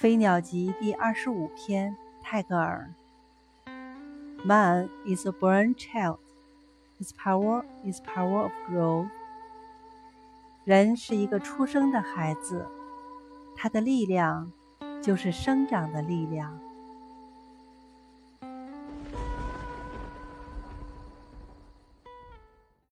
飞鸟集第二十五篇泰戈尔 man is a born child his power is power of growth 人是一个出生的孩子他的力量就是生长的力量